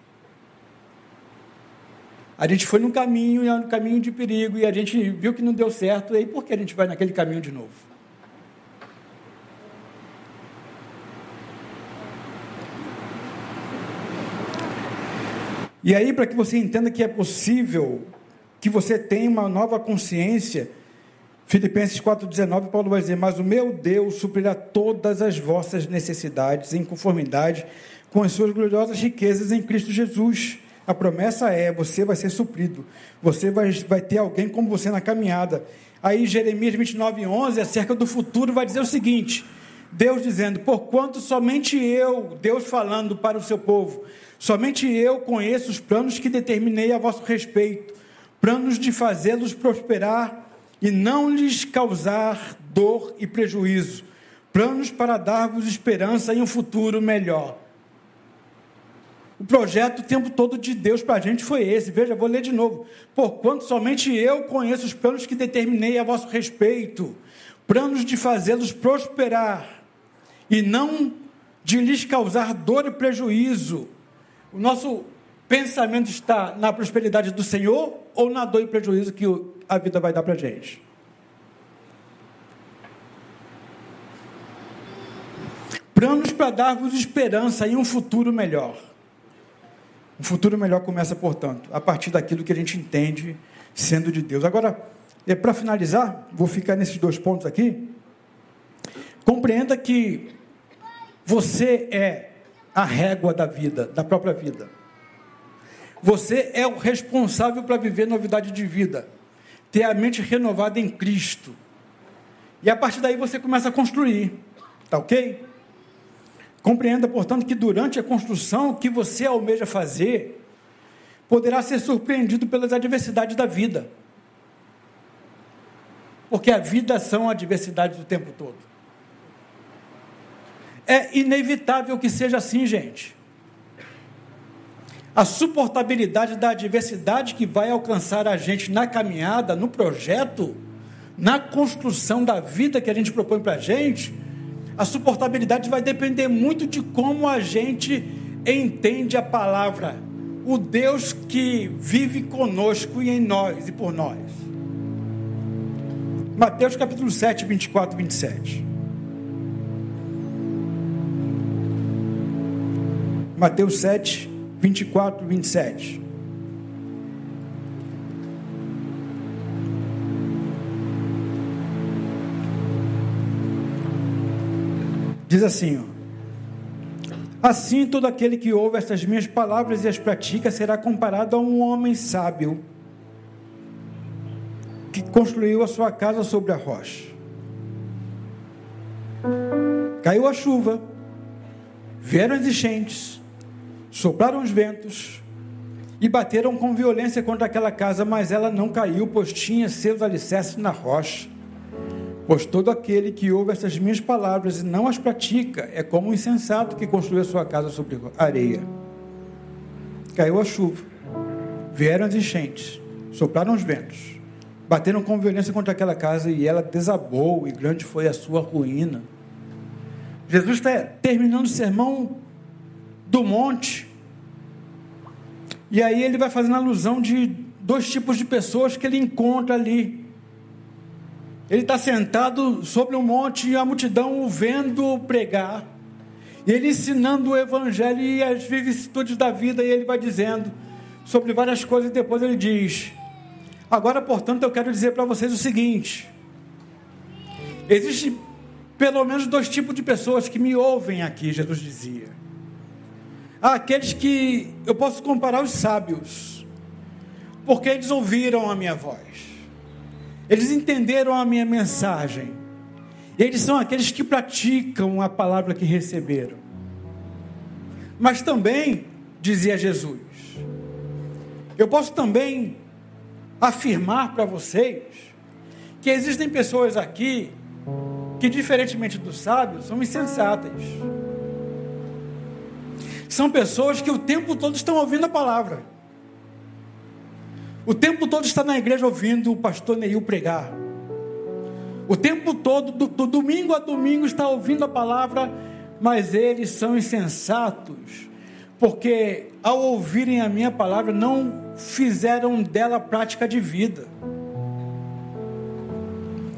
S1: A gente foi num caminho, um caminho de perigo, e a gente viu que não deu certo, e aí por que a gente vai naquele caminho de novo? E aí, para que você entenda que é possível, que você tenha uma nova consciência, Filipenses 4,19, Paulo vai dizer: Mas o meu Deus suprirá todas as vossas necessidades em conformidade com as suas gloriosas riquezas em Cristo Jesus. A promessa é: você vai ser suprido, você vai, vai ter alguém como você na caminhada. Aí Jeremias 29, 11, acerca do futuro, vai dizer o seguinte: Deus dizendo, porquanto somente eu, Deus falando para o seu povo, somente eu conheço os planos que determinei a vosso respeito, planos de fazê-los prosperar e não lhes causar dor e prejuízo, planos para dar-vos esperança e um futuro melhor. O projeto o tempo todo de Deus para a gente foi esse. Veja, vou ler de novo. Porquanto somente eu conheço os planos que determinei a vosso respeito, planos de fazê-los prosperar e não de lhes causar dor e prejuízo. O nosso pensamento está na prosperidade do Senhor ou na dor e prejuízo que a vida vai dar para gente? Planos para dar-vos esperança e um futuro melhor. Um futuro melhor começa, portanto, a partir daquilo que a gente entende sendo de Deus. Agora, é, para finalizar, vou ficar nesses dois pontos aqui. Compreenda que você é a régua da vida, da própria vida. Você é o responsável para viver novidade de vida, ter a mente renovada em Cristo. E a partir daí você começa a construir, tá ok? Compreenda, portanto, que durante a construção que você almeja fazer, poderá ser surpreendido pelas adversidades da vida. Porque a vida são adversidades o tempo todo. É inevitável que seja assim, gente. A suportabilidade da adversidade que vai alcançar a gente na caminhada, no projeto, na construção da vida que a gente propõe para a gente, a suportabilidade vai depender muito de como a gente entende a palavra. O Deus que vive conosco e em nós e por nós. Mateus capítulo 7, 24 e 27. Mateus 7, 24 e 27. Diz assim: ó, Assim todo aquele que ouve estas minhas palavras e as pratica será comparado a um homem sábio que construiu a sua casa sobre a rocha. Caiu a chuva, vieram as enchentes, sopraram os ventos e bateram com violência contra aquela casa, mas ela não caiu, pois tinha seus alicerces na rocha. Pois todo aquele que ouve essas minhas palavras e não as pratica é como um insensato que construiu a sua casa sobre areia. Caiu a chuva, vieram as enchentes, sopraram os ventos, bateram com violência contra aquela casa e ela desabou, e grande foi a sua ruína. Jesus está terminando o sermão do monte, e aí ele vai fazendo alusão de dois tipos de pessoas que ele encontra ali ele está sentado sobre um monte e a multidão o vendo pregar. E ele ensinando o evangelho e as vicissitudes da vida, e ele vai dizendo sobre várias coisas, e depois ele diz: Agora, portanto, eu quero dizer para vocês o seguinte: existe pelo menos dois tipos de pessoas que me ouvem aqui, Jesus dizia. Há aqueles que eu posso comparar os sábios, porque eles ouviram a minha voz. Eles entenderam a minha mensagem. Eles são aqueles que praticam a palavra que receberam. Mas também, dizia Jesus, eu posso também afirmar para vocês que existem pessoas aqui que, diferentemente dos sábios, são insensatas. São pessoas que o tempo todo estão ouvindo a palavra o tempo todo está na igreja ouvindo o pastor Neil pregar. O tempo todo, do, do, domingo a domingo, está ouvindo a palavra, mas eles são insensatos, porque ao ouvirem a minha palavra, não fizeram dela prática de vida.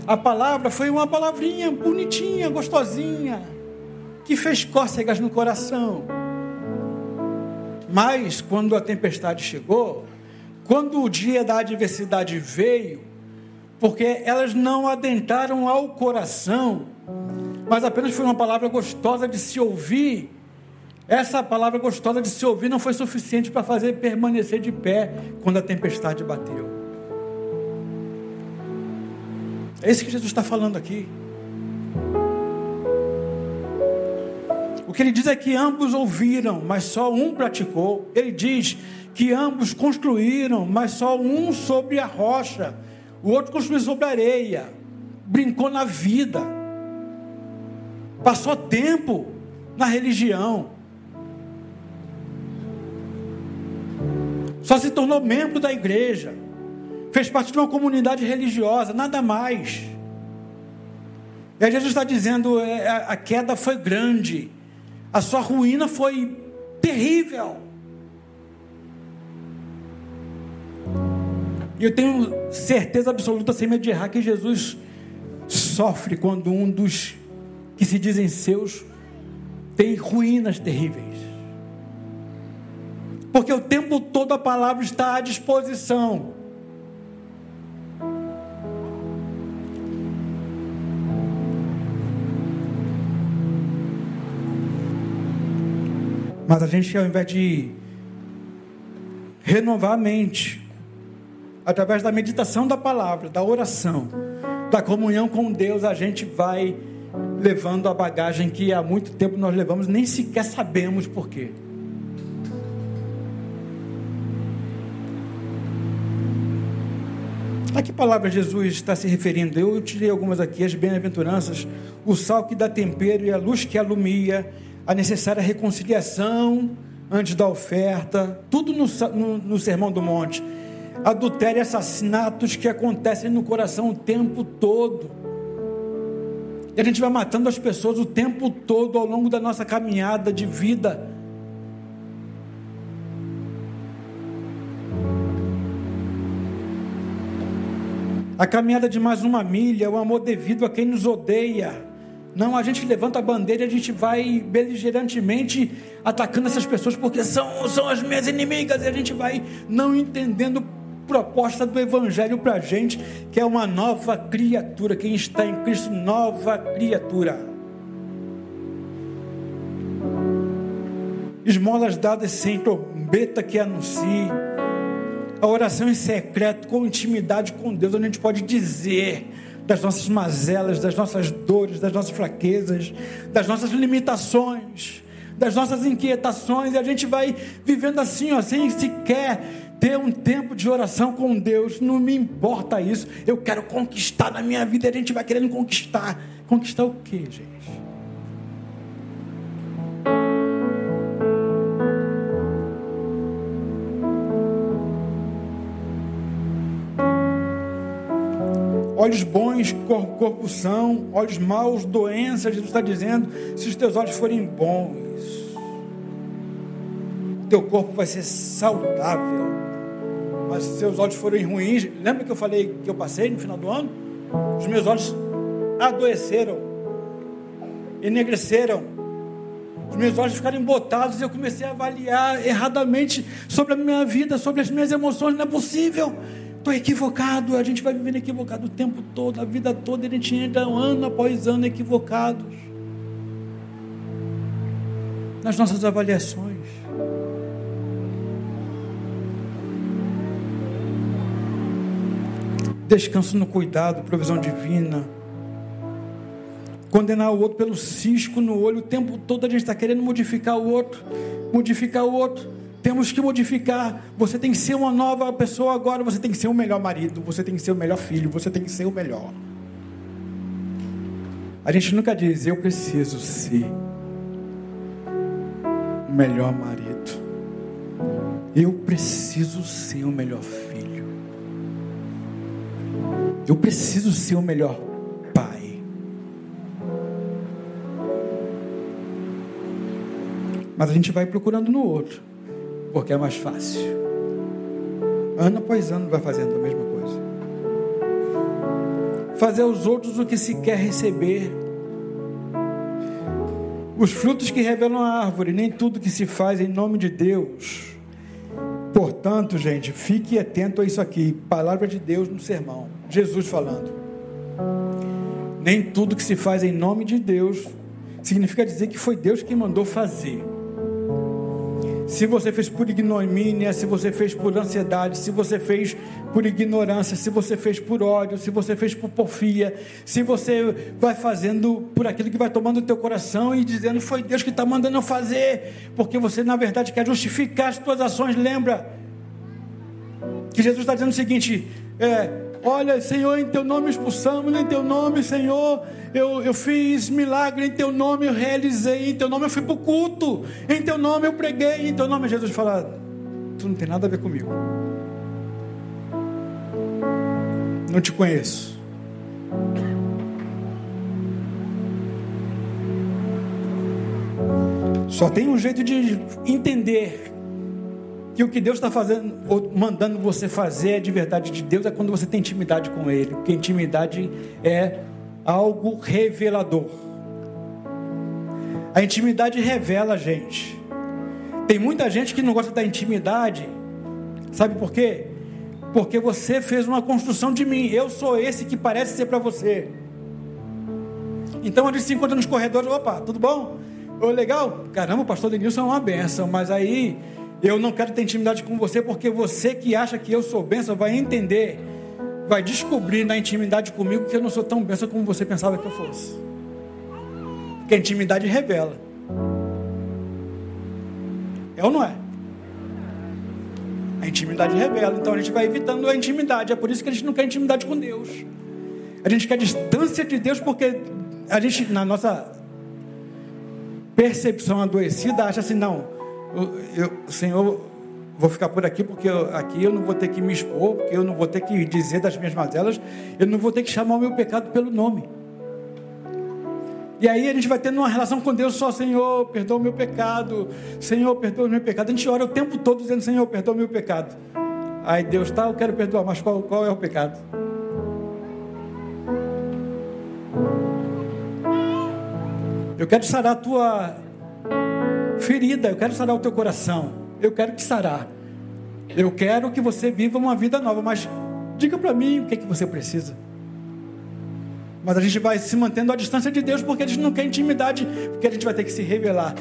S1: A palavra foi uma palavrinha bonitinha, gostosinha, que fez cócegas no coração. Mas quando a tempestade chegou, quando o dia da adversidade veio, porque elas não adentraram ao coração, mas apenas foi uma palavra gostosa de se ouvir, Essa palavra gostosa de se ouvir não foi suficiente para fazer permanecer de pé quando a tempestade bateu. É isso que Jesus está falando aqui. Que ele diz é que ambos ouviram, mas só um praticou. Ele diz que ambos construíram, mas só um sobre a rocha, o outro construiu sobre a areia, brincou na vida, passou tempo na religião. só se tornou membro da igreja, fez parte de uma comunidade religiosa, nada mais. E aí Jesus está dizendo: é, a queda foi grande, a sua ruína foi terrível. E eu tenho certeza absoluta, sem medo de errar, que Jesus sofre quando um dos que se dizem seus tem ruínas terríveis porque o tempo todo a palavra está à disposição. Mas a gente, ao invés de renovar a mente, através da meditação da palavra, da oração, da comunhão com Deus, a gente vai levando a bagagem que há muito tempo nós levamos, nem sequer sabemos por quê. A que palavra Jesus está se referindo? Eu tirei algumas aqui, as bem-aventuranças, o sal que dá tempero e a luz que alumia, a necessária reconciliação antes da oferta, tudo no, no, no Sermão do Monte. Adultério e assassinatos que acontecem no coração o tempo todo. E a gente vai matando as pessoas o tempo todo ao longo da nossa caminhada de vida A caminhada de mais uma milha, o amor devido a quem nos odeia. Não, a gente levanta a bandeira e a gente vai beligerantemente atacando essas pessoas porque são, são as minhas inimigas e a gente vai não entendendo proposta do Evangelho para a gente, que é uma nova criatura. Quem está em Cristo, nova criatura. Esmolas dadas sem trombeta que anuncie a oração em secreto, com intimidade com Deus, onde a gente pode dizer das nossas mazelas, das nossas dores, das nossas fraquezas, das nossas limitações, das nossas inquietações, e a gente vai vivendo assim, ó, sem sequer ter um tempo de oração com Deus. Não me importa isso, eu quero conquistar na minha vida, a gente vai querendo conquistar. Conquistar o quê, gente? Olhos bons, corpo são, olhos maus, doenças. Jesus está dizendo: se os teus olhos forem bons, teu corpo vai ser saudável. Mas se seus olhos forem ruins, lembra que eu falei que eu passei no final do ano? Os meus olhos adoeceram, enegreceram, os meus olhos ficaram embotados e eu comecei a avaliar erradamente sobre a minha vida, sobre as minhas emoções. Não é possível estou equivocado, a gente vai vivendo equivocado o tempo todo, a vida toda, a gente entra ano após ano equivocados nas nossas avaliações. Descanso no cuidado, provisão divina. Condenar o outro pelo cisco no olho, o tempo todo a gente está querendo modificar o outro, modificar o outro. Temos que modificar. Você tem que ser uma nova pessoa agora. Você tem que ser o melhor marido. Você tem que ser o melhor filho. Você tem que ser o melhor. A gente nunca diz, eu preciso ser o melhor marido. Eu preciso ser o melhor filho. Eu preciso ser o melhor pai. Mas a gente vai procurando no outro porque é mais fácil. Ano após ano vai fazendo a mesma coisa. Fazer aos outros o que se quer receber. Os frutos que revelam a árvore, nem tudo que se faz em nome de Deus. Portanto, gente, fique atento a isso aqui. Palavra de Deus no sermão. Jesus falando. Nem tudo que se faz em nome de Deus significa dizer que foi Deus que mandou fazer. Se você fez por ignomínia, se você fez por ansiedade, se você fez por ignorância, se você fez por ódio, se você fez por porfia, se você vai fazendo por aquilo que vai tomando o teu coração e dizendo foi Deus que está mandando eu fazer, porque você na verdade quer justificar as tuas ações, lembra? Que Jesus está dizendo o seguinte: é, olha, Senhor, em teu nome expulsamos, em teu nome, Senhor, eu, eu fiz milagre em teu nome, eu realizei, em teu nome eu fui para o culto, em teu nome eu preguei, em teu nome Jesus fala, tu não tem nada a ver comigo. Não te conheço. Só tem um jeito de entender que o que Deus está fazendo, ou mandando você fazer é de verdade de Deus, é quando você tem intimidade com Ele. Porque intimidade é algo revelador. A intimidade revela, gente. Tem muita gente que não gosta da intimidade. Sabe por quê? Porque você fez uma construção de mim. Eu sou esse que parece ser para você. Então a gente se encontra nos corredores. Opa, tudo bom? Ô, legal? Caramba, o pastor Denilson é uma benção. Mas aí eu não quero ter intimidade com você porque você que acha que eu sou benção vai entender vai descobrir na intimidade comigo que eu não sou tão benção como você pensava que eu fosse. Porque a intimidade revela. É ou não é? A intimidade revela. Então a gente vai evitando a intimidade. É por isso que a gente não quer intimidade com Deus. A gente quer distância de Deus porque a gente, na nossa percepção adoecida, acha assim: não, eu, Senhor vou ficar por aqui porque eu, aqui eu não vou ter que me expor, porque eu não vou ter que dizer das minhas mazelas, eu não vou ter que chamar o meu pecado pelo nome. E aí a gente vai tendo uma relação com Deus só, Senhor, perdoa o meu pecado, Senhor, perdoa o meu pecado. A gente ora o tempo todo dizendo, Senhor, perdoa o meu pecado. Aí Deus, tá, eu quero perdoar, mas qual, qual é o pecado? Eu quero sarar a tua ferida, eu quero sarar o teu coração. Eu quero te sarar. Eu quero que você viva uma vida nova, mas diga para mim o que, é que você precisa. Mas a gente vai se mantendo à distância de Deus porque a gente não quer intimidade, porque a gente vai ter que se revelar.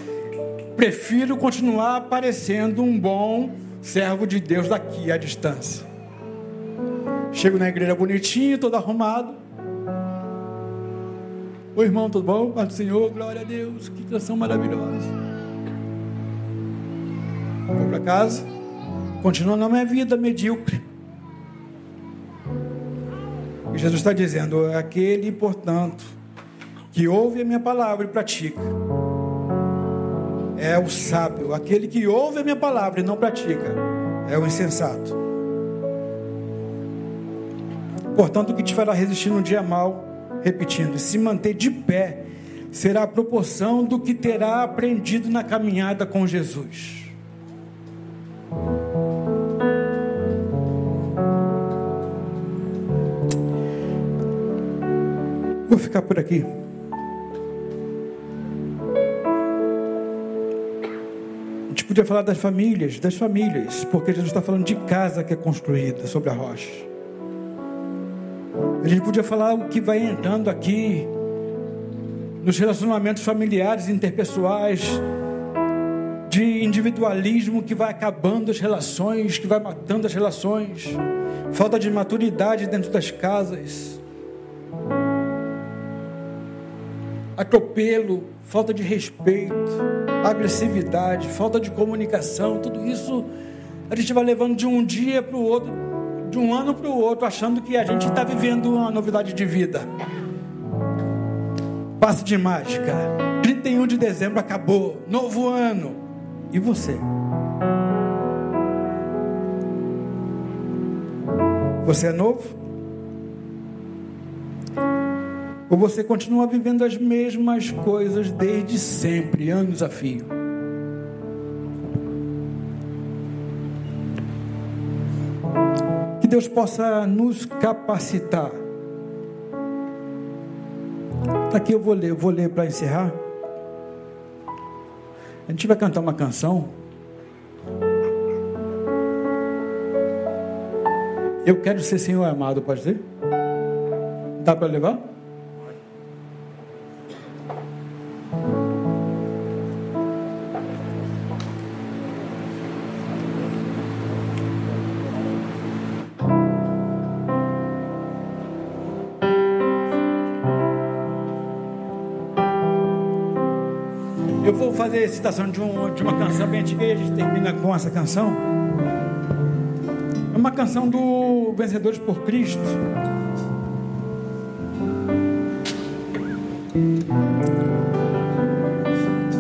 S1: Prefiro continuar parecendo um bom servo de Deus daqui à distância. Chego na igreja bonitinho, todo arrumado. Oi, irmão, tudo bom? Pai do Senhor, glória a Deus, que canção maravilhosa vou para casa, continuo na minha vida medíocre. E Jesus está dizendo: aquele, portanto, que ouve a minha palavra e pratica, é o sábio. Aquele que ouve a minha palavra e não pratica, é o insensato. Portanto, o que te fará resistir no dia mal, repetindo, se manter de pé, será a proporção do que terá aprendido na caminhada com Jesus. Vou ficar por aqui. A gente podia falar das famílias, das famílias, porque Jesus está falando de casa que é construída sobre a rocha. A gente podia falar o que vai entrando aqui nos relacionamentos familiares, interpessoais, de individualismo que vai acabando as relações, que vai matando as relações, falta de maturidade dentro das casas, atropelo, falta de respeito, agressividade, falta de comunicação, tudo isso a gente vai levando de um dia para o outro, de um ano para o outro, achando que a gente está vivendo uma novidade de vida. Passe de mágica. 31 de dezembro acabou, novo ano. E você? Você é novo? Ou você continua vivendo as mesmas coisas desde sempre, anos a fio? Que Deus possa nos capacitar. Aqui eu vou ler, eu vou ler para encerrar. A gente vai cantar uma canção. Eu quero ser Senhor amado, pode ser? Dá para levar? Fazer citação de, um, de uma canção bem antiga e a gente termina com essa canção. É uma canção do Vencedores por Cristo.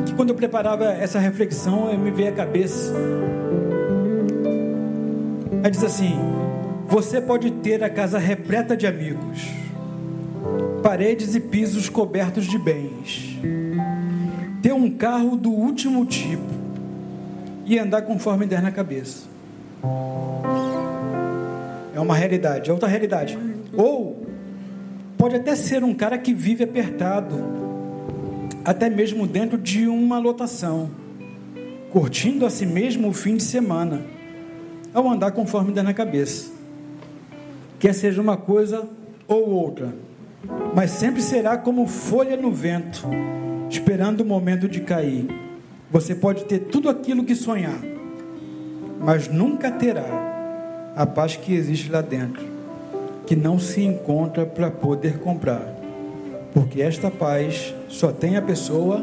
S1: Que quando eu preparava essa reflexão, eu me veio à cabeça. Ela diz assim: Você pode ter a casa repleta de amigos, paredes e pisos cobertos de bens, ter um carro do último tipo e andar conforme der na cabeça. É uma realidade, é outra realidade. Ou pode até ser um cara que vive apertado, até mesmo dentro de uma lotação, curtindo a si mesmo o fim de semana, ao andar conforme der na cabeça. Quer seja uma coisa ou outra, mas sempre será como folha no vento, esperando o momento de cair. Você pode ter tudo aquilo que sonhar, mas nunca terá a paz que existe lá dentro, que não se encontra para poder comprar. Porque esta paz só tem a pessoa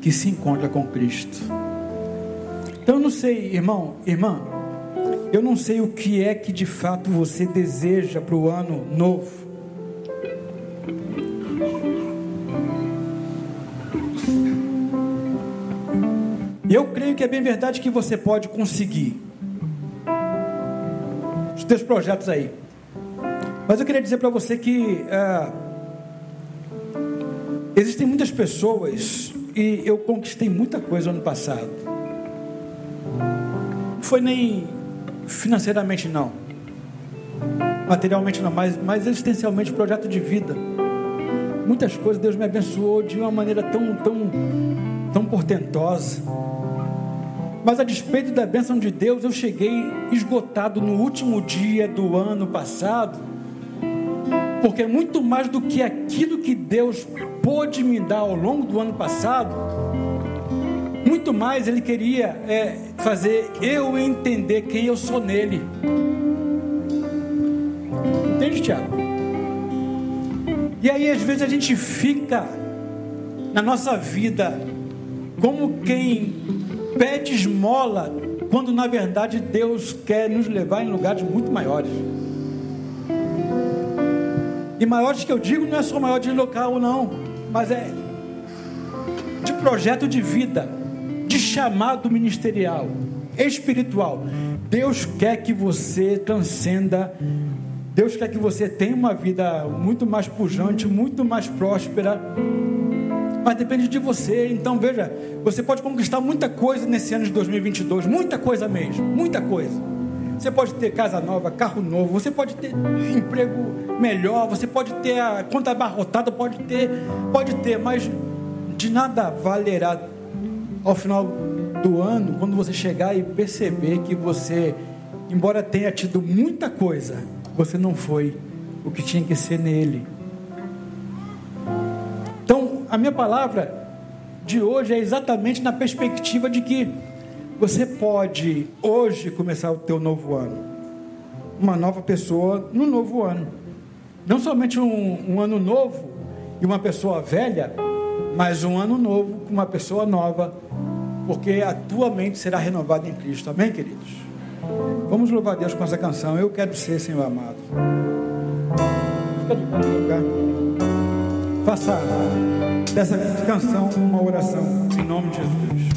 S1: que se encontra com Cristo. Então eu não sei, irmão, irmã, eu não sei o que é que de fato você deseja para o ano novo. E eu creio que é bem verdade que você pode conseguir os teus projetos aí. Mas eu queria dizer para você que é, existem muitas pessoas e eu conquistei muita coisa ano passado. Não foi nem financeiramente não, materialmente não, mas, mas existencialmente projeto de vida. Muitas coisas Deus me abençoou de uma maneira tão, tão, tão portentosa. Mas a despeito da bênção de Deus, eu cheguei esgotado no último dia do ano passado, porque muito mais do que aquilo que Deus pôde me dar ao longo do ano passado, muito mais Ele queria é, fazer eu entender quem eu sou nele. Entende, Tiago? E aí, às vezes, a gente fica na nossa vida como quem pede esmola, quando na verdade Deus quer nos levar em lugares muito maiores. E maiores que eu digo não é só maior de local, não, mas é de projeto de vida, de chamado ministerial, espiritual. Deus quer que você transcenda, Deus quer que você tenha uma vida muito mais pujante, muito mais próspera mas depende de você. Então veja, você pode conquistar muita coisa nesse ano de 2022, muita coisa mesmo, muita coisa. Você pode ter casa nova, carro novo, você pode ter emprego melhor, você pode ter a conta abarrotada, pode ter, pode ter, mas de nada valerá ao final do ano quando você chegar e perceber que você, embora tenha tido muita coisa, você não foi o que tinha que ser nele a minha palavra de hoje é exatamente na perspectiva de que você pode hoje começar o teu novo ano, uma nova pessoa no novo ano, não somente um, um ano novo e uma pessoa velha, mas um ano novo com uma pessoa nova, porque a tua mente será renovada em Cristo. Amém, queridos? Vamos louvar Deus com essa canção. Eu quero ser, Senhor amado. Fica de lugar. Faça dessa canção uma oração em nome de Jesus.